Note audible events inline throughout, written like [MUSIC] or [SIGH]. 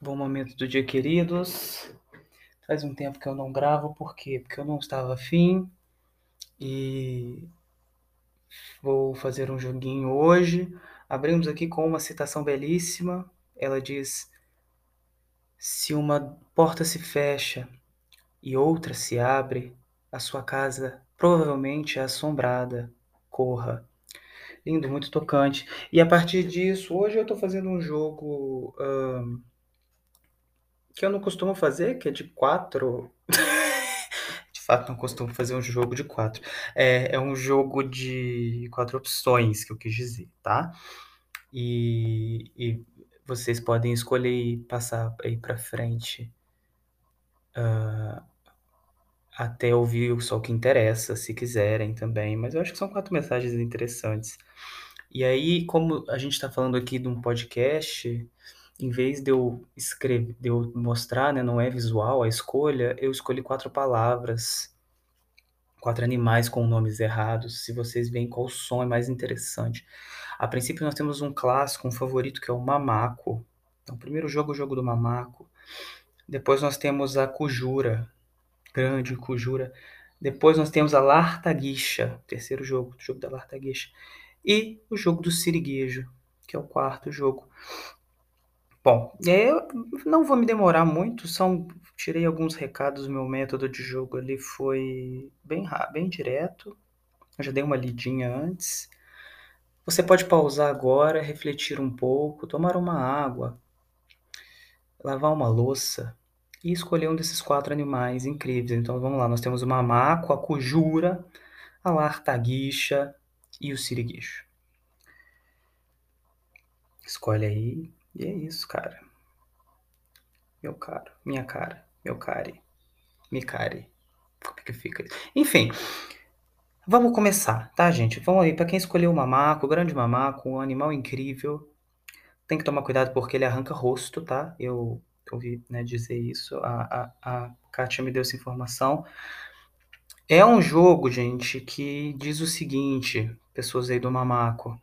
Bom momento do dia, queridos. Faz um tempo que eu não gravo, por quê? Porque eu não estava afim e vou fazer um joguinho hoje. Abrimos aqui com uma citação belíssima. Ela diz: Se uma porta se fecha e outra se abre, a sua casa provavelmente é assombrada. Corra. Lindo, muito tocante. E a partir disso, hoje eu estou fazendo um jogo. Um que eu não costumo fazer, que é de quatro. [LAUGHS] de fato, não costumo fazer um jogo de quatro. É, é um jogo de quatro opções, que eu quis dizer, tá? E, e vocês podem escolher e passar aí para frente uh, até ouvir só o que interessa, se quiserem também. Mas eu acho que são quatro mensagens interessantes. E aí, como a gente está falando aqui de um podcast, em vez de eu escrever, de eu mostrar, né, não é visual a escolha, eu escolhi quatro palavras, quatro animais com nomes errados. Se vocês veem qual som é mais interessante. A princípio nós temos um clássico, um favorito que é o mamaco. Então, primeiro jogo o jogo do mamaco. Depois nós temos a cujura, grande cujura. Depois nós temos a lartaguixa, terceiro jogo, o jogo da lartaguixa. E o jogo do siriguejo, que é o quarto jogo. Bom, eu não vou me demorar muito, são tirei alguns recados, meu método de jogo ali foi bem bem direto. Eu já dei uma lidinha antes. Você pode pausar agora, refletir um pouco, tomar uma água, lavar uma louça e escolher um desses quatro animais incríveis. Então vamos lá, nós temos o mamaco, a cujura, a lartaguixa e o siriguixo. Escolhe aí e é isso, cara. Meu caro, minha cara, meu care, me care. Como é que fica? Enfim, vamos começar, tá, gente? Vamos aí, para quem escolheu o mamaco, o grande mamaco, um animal incrível, tem que tomar cuidado porque ele arranca rosto, tá? Eu ouvi né, dizer isso, a, a, a Kátia me deu essa informação. É um jogo, gente, que diz o seguinte, pessoas aí do mamaco.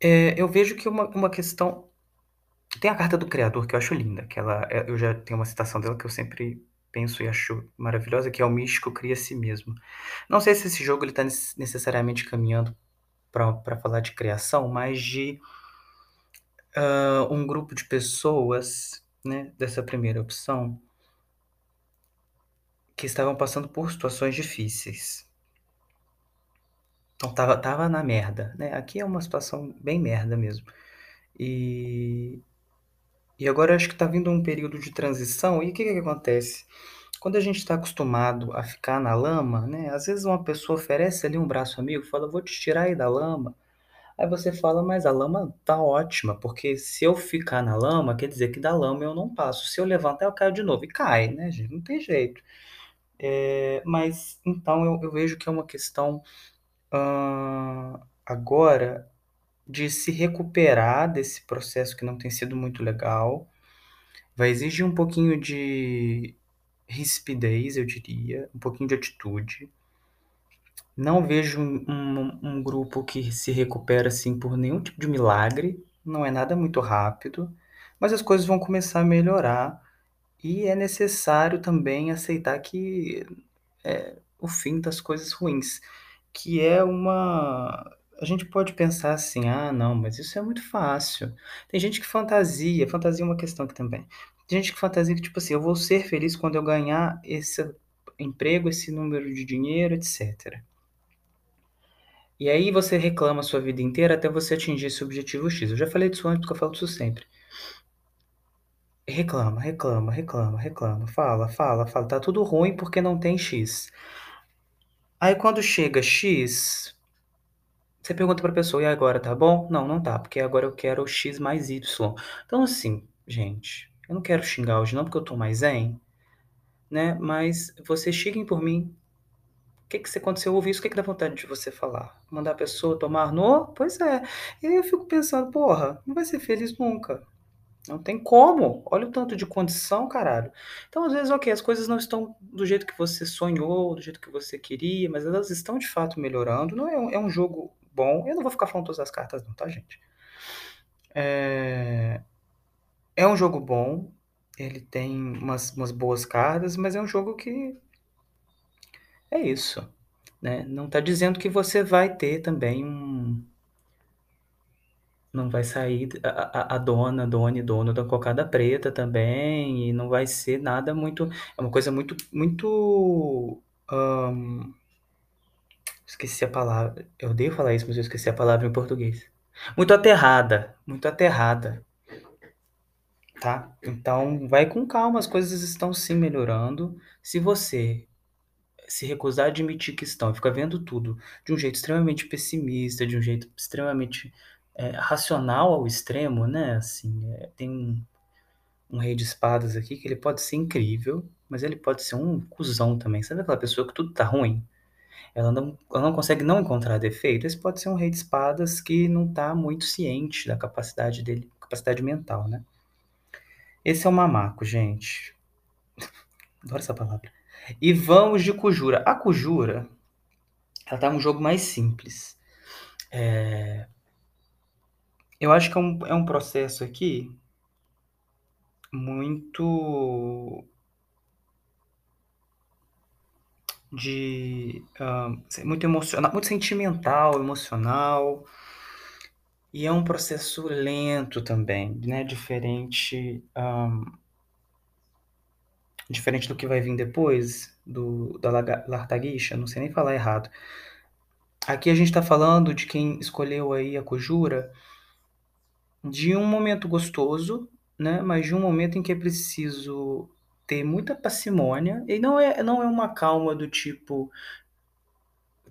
É, eu vejo que uma, uma questão. Tem a carta do criador que eu acho linda, que ela, é, eu já tenho uma citação dela que eu sempre penso e acho maravilhosa, que é o místico cria si mesmo. Não sei se esse jogo ele está necessariamente caminhando para falar de criação, mas de uh, um grupo de pessoas, né, dessa primeira opção, que estavam passando por situações difíceis. Então tava, tava na merda, né? Aqui é uma situação bem merda mesmo. E, e agora acho que tá vindo um período de transição. E o que, que acontece? Quando a gente está acostumado a ficar na lama, né? Às vezes uma pessoa oferece ali um braço amigo, fala, vou te tirar aí da lama. Aí você fala, mas a lama tá ótima, porque se eu ficar na lama, quer dizer que da lama eu não passo. Se eu levantar, eu caio de novo. E cai, né, gente? Não tem jeito. É, mas então eu, eu vejo que é uma questão uh, agora de se recuperar desse processo que não tem sido muito legal. Vai exigir um pouquinho de rispidez, eu diria, um pouquinho de atitude. Não vejo um, um, um, grupo que se recupera assim por nenhum tipo de milagre, não é nada muito rápido, mas as coisas vão começar a melhorar e é necessário também aceitar que é o fim das coisas ruins que é uma. A gente pode pensar assim, ah, não, mas isso é muito fácil. Tem gente que fantasia, fantasia é uma questão aqui também. Tem gente que fantasia que, tipo assim, eu vou ser feliz quando eu ganhar esse emprego, esse número de dinheiro, etc. E aí você reclama a sua vida inteira até você atingir esse objetivo X. Eu já falei disso antes, porque eu falo disso sempre. Reclama, reclama, reclama, reclama, fala, fala, fala. Tá tudo ruim porque não tem X. Aí quando chega X, você pergunta pra pessoa: "E agora, tá bom?". "Não, não tá, porque agora eu quero X mais Y". Então assim, gente, eu não quero xingar hoje não, porque eu tô mais zen, né, mas vocês xinguem por mim. O Que que você ouve isso, o que que dá vontade de você falar? Mandar a pessoa tomar no? Pois é. E aí eu fico pensando: "Porra, não vai ser feliz nunca". Não tem como. Olha o tanto de condição, caralho. Então, às vezes, ok, as coisas não estão do jeito que você sonhou, do jeito que você queria, mas elas estão de fato melhorando. Não é um, é um jogo bom. Eu não vou ficar falando todas as cartas, não, tá, gente? É, é um jogo bom. Ele tem umas, umas boas cartas, mas é um jogo que. É isso. Né? Não tá dizendo que você vai ter também um não vai sair a, a, dona, dona e dono da cocada preta também, e não vai ser nada muito. É uma coisa muito. muito esqueci a palavra. Eu odeio falar isso, mas eu esqueci a palavra em português. Muito aterrada. Muito aterrada. Tá? Então, vai com calma, as coisas estão sim melhorando. Se você se recusar a admitir que estão, fica vendo tudo de um jeito extremamente pessimista, de um jeito extremamente é, racional ao extremo, né? Assim, é, tem um, um, rei de espadas aqui que ele pode ser incrível, mas ele pode ser um cuzão também. Sabe aquela pessoa que tudo tá ruim? Ela não, ela não consegue não encontrar defeito. Esse pode ser um rei de espadas que não tá muito ciente da capacidade dele, capacidade mental, né? Esse é o mamaco, gente. [LAUGHS] Adoro essa palavra. E vamos de Cujura. A Cujura, ela tá um jogo mais simples. É... Eu acho que é um, é um processo aqui muito de muito emocional, muito sentimental, emocional. E é um processo lento também, né? Diferente um, diferente do que vai vir depois, do, da Lartaguixa, não sei nem falar errado. Aqui a gente está falando de quem escolheu aí a Cojura de um momento gostoso, né? Mas de um momento em que é preciso ter muita parcimônia e não é, não é uma calma do tipo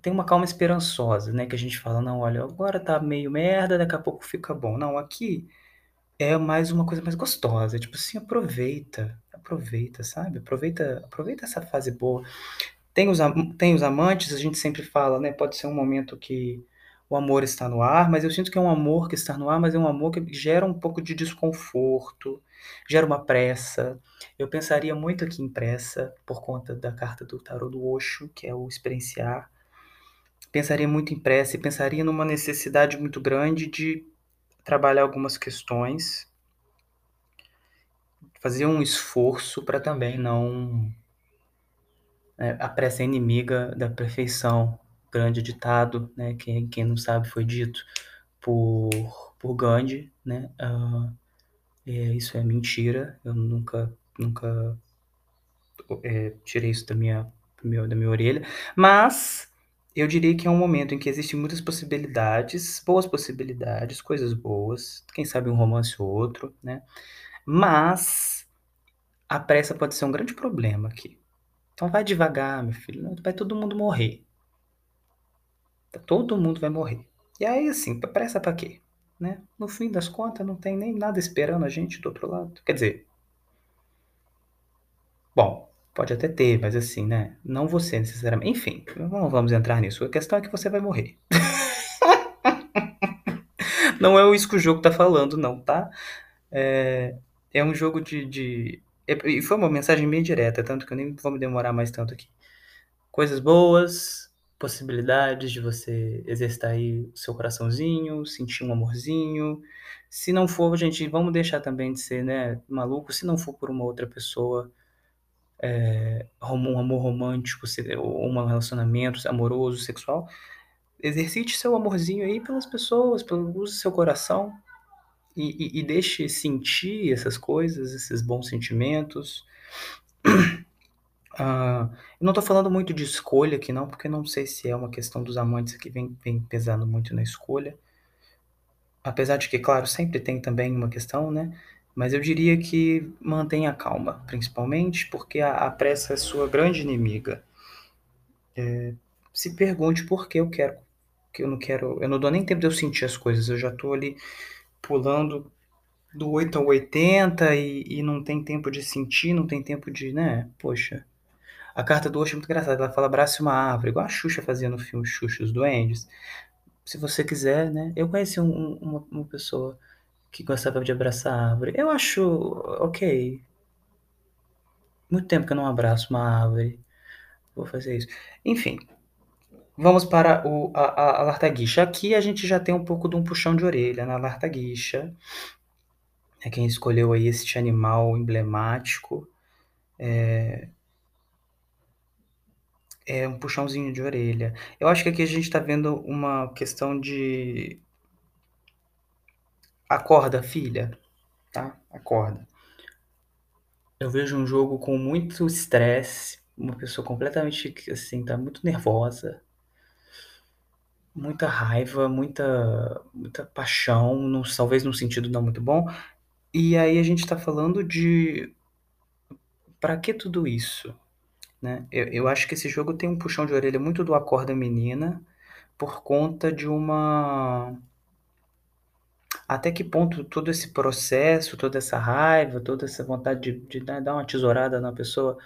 tem uma calma esperançosa, né? Que a gente fala, não, olha, agora tá meio merda, daqui a pouco fica bom. Não, aqui é mais uma coisa mais gostosa, tipo assim, aproveita, aproveita, sabe? Aproveita, aproveita essa fase boa. Tem os, tem os amantes, a gente sempre fala, né? Pode ser um momento que o amor está no ar, mas eu sinto que é um amor que está no ar, mas é um amor que gera um pouco de desconforto, gera uma pressa. Eu pensaria muito aqui em pressa, por conta da carta do tarot do Osho, que é o experienciar. Pensaria muito em pressa e pensaria numa necessidade muito grande de trabalhar algumas questões, fazer um esforço para também não. É, a pressa é inimiga da perfeição. Grande ditado, né? Quem, quem não sabe foi dito por, por Gandhi, né? Uh, é, isso é mentira. Eu nunca, nunca é, tirei isso da minha, da minha orelha. Mas eu diria que é um momento em que existem muitas possibilidades, boas possibilidades, coisas boas, quem sabe um romance ou outro, né? Mas a pressa pode ser um grande problema aqui. Então vai devagar, meu filho, vai todo mundo morrer. Todo mundo vai morrer. E aí, assim, pressa pra quê? Né? No fim das contas, não tem nem nada esperando a gente do outro lado. Quer dizer, bom, Pode até ter, mas assim, né? Não você necessariamente. Enfim, não vamos entrar nisso. A questão é que você vai morrer. [LAUGHS] não é isso que o jogo tá falando, não, tá? É, é um jogo de. de... E foi uma mensagem bem direta, tanto que eu nem vou me demorar mais tanto aqui. Coisas boas, possibilidades de você exercitar aí o seu coraçãozinho, sentir um amorzinho. Se não for, gente, vamos deixar também de ser, né, maluco. Se não for por uma outra pessoa, é, um amor romântico, ou um relacionamento amoroso, sexual, exercite seu amorzinho aí pelas pessoas, pelo, use seu coração e, e, deixe sentir essas coisas, esses bons sentimentos. Uh, não estou falando muito de escolha aqui não, porque não sei se é uma questão dos amantes que vem, vem pesando muito na escolha. Apesar de que, claro, sempre tem também uma questão, né? Mas eu diria que mantenha calma, principalmente porque a, a pressa é sua grande inimiga. É, se pergunte por que eu quero, que eu não quero, eu não dou nem tempo de eu sentir as coisas, eu já estou ali pulando do 8 ao 80 e, e não tem tempo de sentir, não tem tempo de, né? Poxa. A carta do Osho é muito engraçada, ela fala abrace uma árvore, igual a Xuxa fazia no filme Xuxa os Duendes. Se você quiser, né? Eu conheci um, uma, uma pessoa que gostava de abraçar árvore. Eu acho ok. Muito tempo que eu não abraço uma árvore. Vou fazer isso. Enfim, vamos para o, a, a, Lartaguixa. Aqui a gente já tem um pouco de um puxão de orelha na Lartaguixa. É quem escolheu aí este animal emblemático. É, é um puxãozinho de orelha. Eu acho que aqui a gente está vendo uma questão de. Acorda, filha. Tá? Acorda. Eu vejo um jogo com muito estresse, uma pessoa completamente assim, tá muito nervosa, muita raiva, muita, muita paixão, talvez num sentido não muito bom. E aí a gente tá falando de. Pra que tudo isso? Né? Eu, eu acho que esse jogo tem um puxão de orelha muito do Acorda Menina por conta de uma. Até que ponto todo esse processo, toda essa raiva, toda essa vontade de, de dar uma tesourada na pessoa,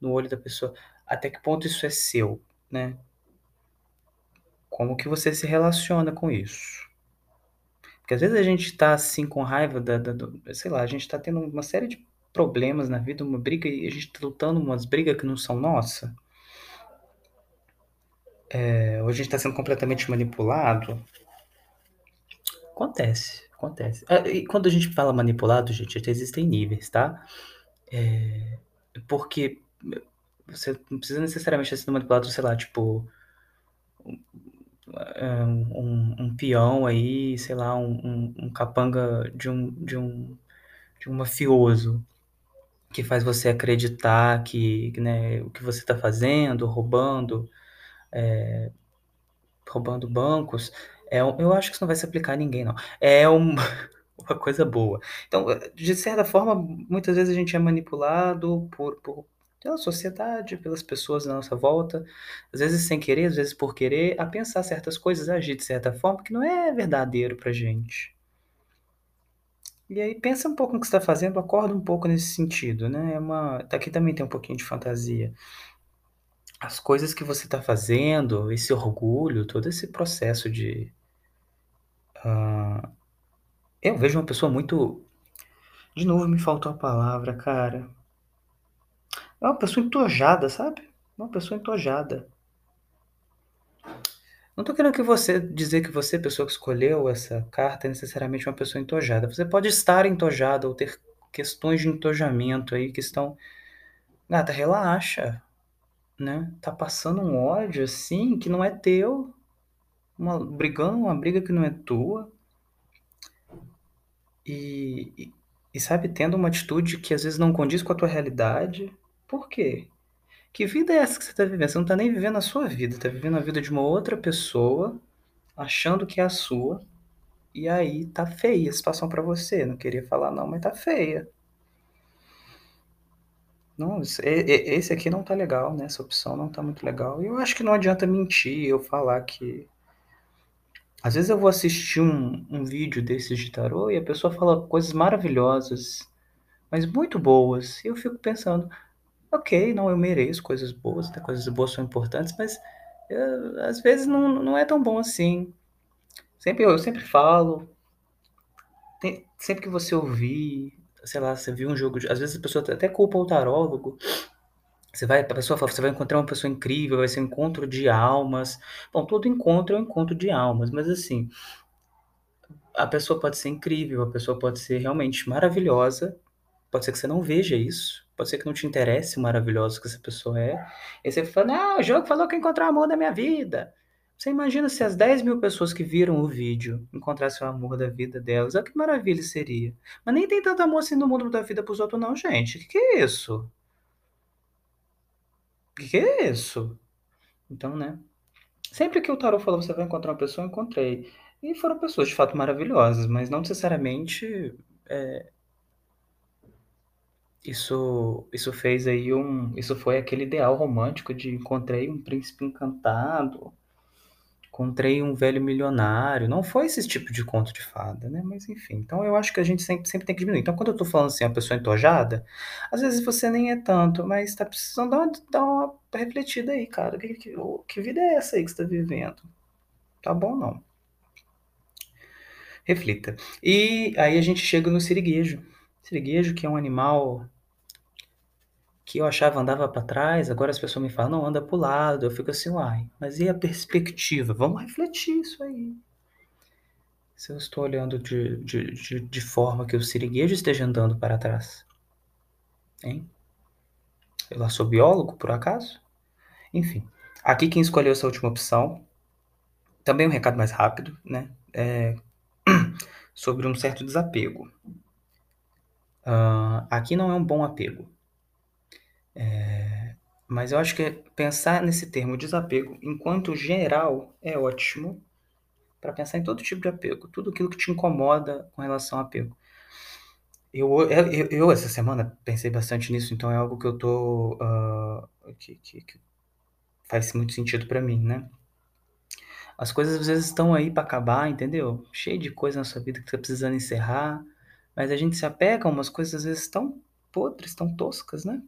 no olho da pessoa, até que ponto isso é seu, né? Como que você se relaciona com isso? Porque às vezes a gente tá assim com raiva da, da do, sei lá, a gente tá tendo uma série de problemas na vida, uma briga e a gente tá lutando umas brigas que não são nossa. É, ou a gente tá sendo completamente manipulado. Acontece, acontece. Ah, e quando a gente fala manipulado, gente, existem níveis, tá? É, porque você não precisa necessariamente ser manipulado, sei lá, tipo um, um, peão aí, sei lá, um, um, um, capanga de um, de um de um mafioso que faz você acreditar que né, o que você está fazendo, roubando, é, roubando bancos, é, eu acho que isso não vai se aplicar a ninguém, não. É um, [LAUGHS] uma coisa boa. Então, de certa forma, muitas vezes a gente é manipulado por, por pela sociedade, pelas pessoas à nossa volta, às vezes sem querer, às vezes por querer, a pensar certas coisas, a agir de certa forma que não é verdadeiro pra gente. E aí pensa um pouco no que está fazendo, acorda um pouco nesse sentido, né? É uma, aqui também tem um pouquinho de fantasia. As coisas que você está fazendo, esse orgulho, todo esse processo de uh, eu vejo uma pessoa muito. De novo, me faltou a palavra, cara. É uma pessoa entojada, sabe? Uma pessoa entojada. Não tô querendo que você dizer que você, pessoa que escolheu essa carta, é necessariamente uma pessoa entojada. Você pode estar entojada ou ter questões de entojamento aí que estão. Gata, relaxa. Né? Tá passando um ódio assim que não é teu. Uma, brigando uma briga que não é tua. E, e, e sabe, tendo uma atitude que às vezes não condiz com a tua realidade. Por quê? Que vida é essa que você está vivendo? Você não está nem vivendo a sua vida, está vivendo a vida de uma outra pessoa, achando que é a sua, e aí tá feia a situação para você. Não queria falar não, mas tá feia. Não, esse aqui não tá legal, né? Essa opção não tá muito legal. E eu acho que não adianta mentir, eu falar que. Às vezes eu vou assistir um, um vídeo desses de tarô e a pessoa fala coisas maravilhosas, mas muito boas. E eu fico pensando, ok, não, eu mereço coisas boas, coisas boas são importantes, mas eu, às vezes não, não é tão bom assim. Sempre eu sempre falo, tem, sempre que você ouvir, sei lá, você viu um jogo, às vezes a pessoa até culpa o tarólogo. Você vai, a pessoa fala, você vai encontrar uma pessoa incrível, vai ser um encontro de almas. Bom, todo encontro é um encontro de almas, mas assim, a pessoa pode ser incrível, a pessoa pode ser realmente maravilhosa, pode ser que você não veja isso, pode ser que não te interesse o maravilhoso que essa pessoa é. E você fala, não, o jogo falou que encontrar o amor da minha vida. Você imagina se as 10 mil pessoas que viram o vídeo encontrassem o amor da vida delas. Olha que maravilha seria. Mas nem tem tanto amor assim no mundo da vida pros outros, não, gente. Que que é isso? Que que é isso? Então, né? Sempre que o tarot falou você vai encontrar uma pessoa, eu encontrei. E foram pessoas de fato maravilhosas, mas não necessariamente é, isso, isso fez aí um. Isso foi aquele ideal romântico de encontrei um príncipe encantado, encontrei um velho milionário. Não foi esse tipo de conto de fada, né? Mas enfim. Então eu acho que a gente sempre, sempre tem que diminuir. Então quando eu tô falando assim, uma pessoa entojada, às vezes você nem é tanto, mas tá precisando dar uma, dar uma refletida aí, cara. Que, que, que vida é essa aí que você tá vivendo? Tá bom, não. reflita. E aí a gente chega no siriguejo. Siriguejo, que é um animal que eu achava andava para trás, agora as pessoas me falam, não, anda para o lado. Eu fico assim, uai, mas e a perspectiva? Vamos refletir isso aí. Se eu estou olhando de, de, de, de forma que o siriguejo esteja andando para trás. Hein? Eu lá sou biólogo, por acaso? Enfim, aqui quem escolheu essa última opção, também um recado mais rápido, né? É [CLEARS THROAT] sobre um certo desapego. Uh, aqui não é um bom apego. É, mas eu acho que pensar nesse termo desapego, enquanto geral, é ótimo para pensar em todo tipo de apego, tudo aquilo que te incomoda com relação ao apego. Eu, eu, eu, essa semana pensei bastante nisso, então é algo que eu tô. Uh, que, que, que, faz muito sentido para mim, né? As coisas às vezes estão aí para acabar, entendeu? Cheio de coisa na sua vida que você tá precisando encerrar, mas a gente se apega a umas coisas às vezes tão podres, tão toscas, né?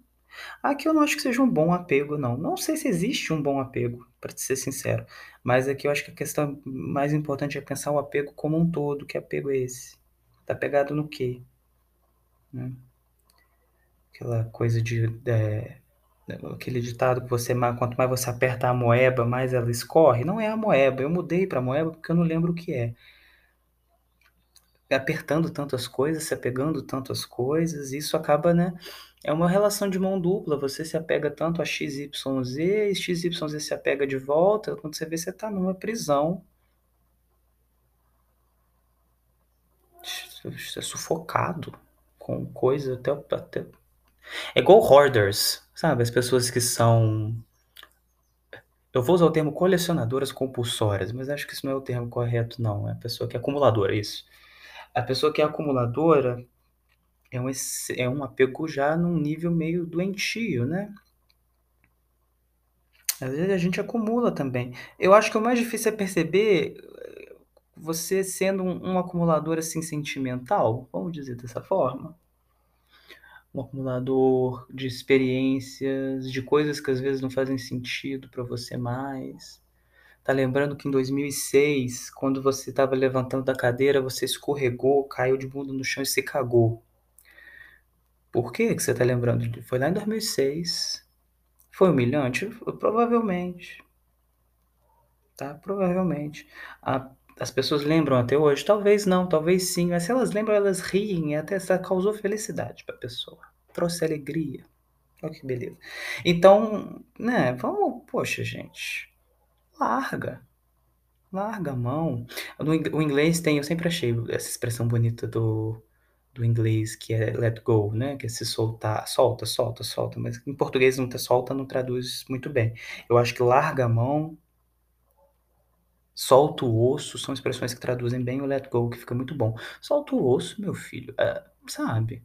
Aqui eu não acho que seja um bom apego, não. Não sei se existe um bom apego, para ser sincero. Mas aqui eu acho que a questão mais importante é pensar o apego como um todo. Que apego é esse? Tá pegado no quê? Né? Aquela coisa de. É, aquele ditado que você quanto mais você aperta a moeba, mais ela escorre. Não é a moeba. Eu mudei para moeba porque eu não lembro o que é apertando tantas coisas, se apegando tantas coisas, isso acaba, né? É uma relação de mão dupla, você se apega tanto a XYZ, XYZ se apega de volta, quando você vê, você tá numa prisão. Você é sufocado com coisa até, até... É igual hoarders, sabe? As pessoas que são eu vou usar o termo colecionadoras compulsórias, mas acho que isso não é o termo correto, não. É a pessoa que é acumuladora, isso. A pessoa que é acumuladora é um, é um apego já num nível meio doentio, né? Às vezes a gente acumula também. Eu acho que o mais difícil é perceber você sendo um, um acumulador assim sentimental, vamos dizer dessa forma. Um acumulador de experiências, de coisas que às vezes não fazem sentido para você mais. Tá lembrando que em 2006, quando você estava levantando da cadeira, você escorregou, caiu de bunda no chão e se cagou. Por que que você tá lembrando? Foi lá em 2006. Foi humilhante? Provavelmente. Tá? Provavelmente. A, as pessoas lembram até hoje? Talvez não, talvez sim. Mas se elas lembram, elas riem. Até essa causou felicidade para a pessoa. Trouxe alegria. Olha que beleza. Então, né, vamos, poxa, gente larga. Larga a mão. o inglês tem, eu sempre achei essa expressão bonita do, do inglês, que é let go, né? Que é se soltar, solta, solta, solta. Mas em português não tá solta, não traduz muito bem. Eu acho que larga a mão, solta o osso, são expressões que traduzem bem o let go, que fica muito bom. Solta o osso, meu filho, é, sabe?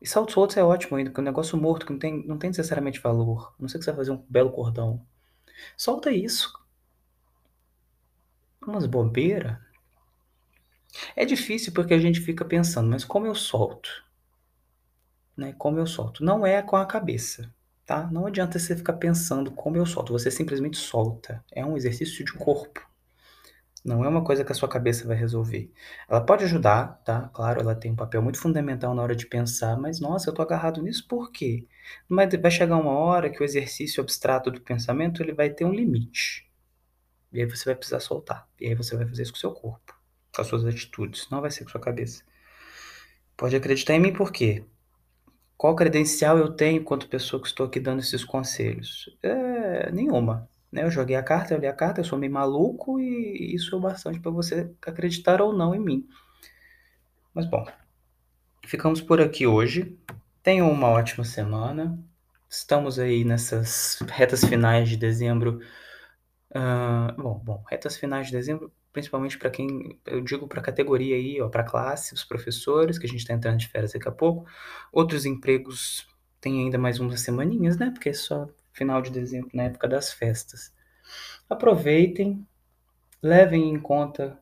E saltos soltos é ótimo ainda, porque é um negócio morto que não tem, não tem necessariamente valor. A não sei que você vai fazer um belo cordão. Solta isso. Umas bobeiras. É difícil porque a gente fica pensando, mas como eu solto? Né? Como eu solto? Não é com a cabeça, tá? Não adianta você ficar pensando como eu solto, você simplesmente solta. É um exercício de corpo. Não é uma coisa que a sua cabeça vai resolver. Ela pode ajudar, tá? Claro, ela tem um papel muito fundamental na hora de pensar, mas nossa, eu tô agarrado nisso por quê? Mas vai chegar uma hora que o exercício abstrato do pensamento ele vai ter um limite. E aí você vai precisar soltar. E aí você vai fazer isso com o seu corpo, com as suas atitudes, não vai ser com a sua cabeça. Pode acreditar em mim por quê? Qual credencial eu tenho enquanto pessoa que estou aqui dando esses conselhos? É, nenhuma. Né? Eu joguei a carta, eu li a carta, eu sou meio maluco e isso é bastante para você acreditar ou não em mim. Mas bom, ficamos por aqui hoje. Tenham uma ótima semana. Estamos aí nessas retas finais de dezembro. Uh, bom, bom, retas finais de dezembro, principalmente para quem, eu digo para a categoria aí, para a classe, os professores, que a gente está entrando de férias daqui a pouco. Outros empregos tem ainda mais umas semaninhas, né? Porque é só final de dezembro, na época das festas. Aproveitem, levem em conta.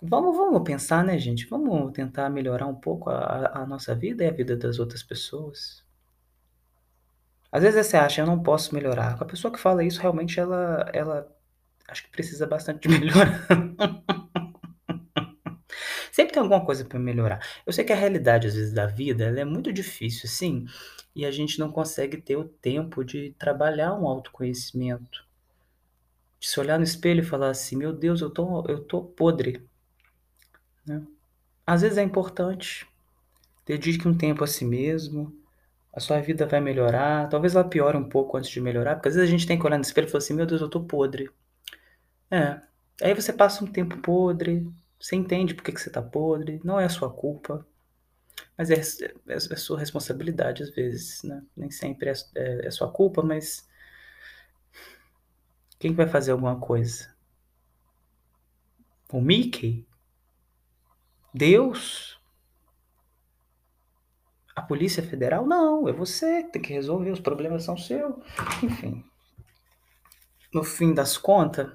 Vamos, vamos pensar, né, gente? Vamos tentar melhorar um pouco a, a nossa vida e a vida das outras pessoas. Às vezes você acha, eu não posso melhorar. A pessoa que fala isso, realmente, ela, ela acho que precisa bastante de melhorar. [LAUGHS] Sempre tem alguma coisa para melhorar. Eu sei que a realidade, às vezes, da vida, ela é muito difícil, sim, e a gente não consegue ter o tempo de trabalhar um autoconhecimento. De se olhar no espelho e falar assim: meu Deus, eu tô, eu tô podre. Né? Às vezes é importante. Dedique um tempo a si mesmo. A sua vida vai melhorar. Talvez ela piore um pouco antes de melhorar, porque às vezes a gente tem que olhar no espelho e falar assim: meu Deus, eu tô podre. É. Aí você passa um tempo podre, você entende por que, que você tá podre, não é a sua culpa. Mas é, é, é sua responsabilidade às vezes, né? Nem sempre é, é, é sua culpa, mas quem vai fazer alguma coisa? O Mickey? Deus? A Polícia Federal? Não, é você que tem que resolver, os problemas são seus. Enfim. No fim das contas,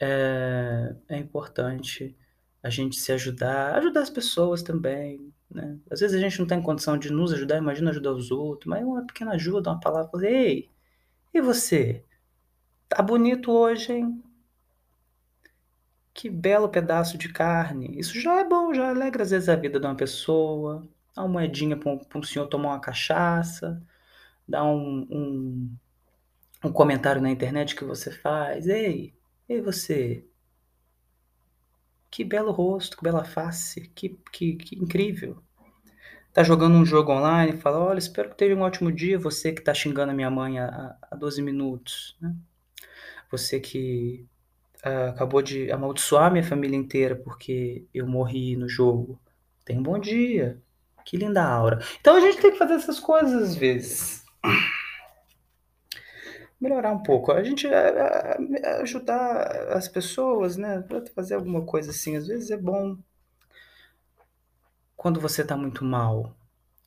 é, é importante a gente se ajudar, ajudar as pessoas também, né? Às vezes a gente não tem condição de nos ajudar, imagina ajudar os outros, mas uma pequena ajuda, uma palavra, ei, e você? Tá bonito hoje, hein? Que belo pedaço de carne. Isso já é bom, já alegra às vezes a vida de uma pessoa. Dá uma moedinha para um, um, senhor tomar uma cachaça. Dá um, um, um comentário na internet que você faz. Ei, ei você. Que belo rosto, que bela face. Que, que, que incrível. Tá jogando um jogo online fala, olha, espero que tenha um ótimo dia. Você que tá xingando a minha mãe há, há 12 minutos. Né? Você que uh, acabou de amaldiçoar minha família inteira porque eu morri no jogo. Tenha um bom dia. Que linda aura. Então a gente tem que fazer essas coisas às vezes. Melhorar um pouco. A gente uh, ajudar as pessoas, né? Fazer alguma coisa assim. Às vezes é bom. Quando você tá muito mal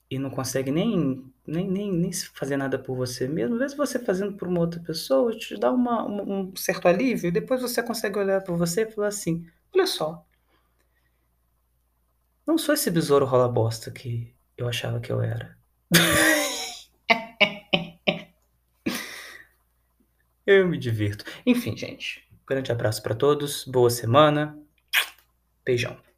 e não consegue nem, nem, nem, nem fazer nada por você mesmo, às vezes você fazendo por uma outra pessoa te dá uma, um certo alívio, e depois você consegue olhar para você e falar assim: olha só, não sou esse besouro rola bosta que eu achava que eu era. [LAUGHS] eu me divirto. Enfim, gente, grande abraço para todos, boa semana, beijão.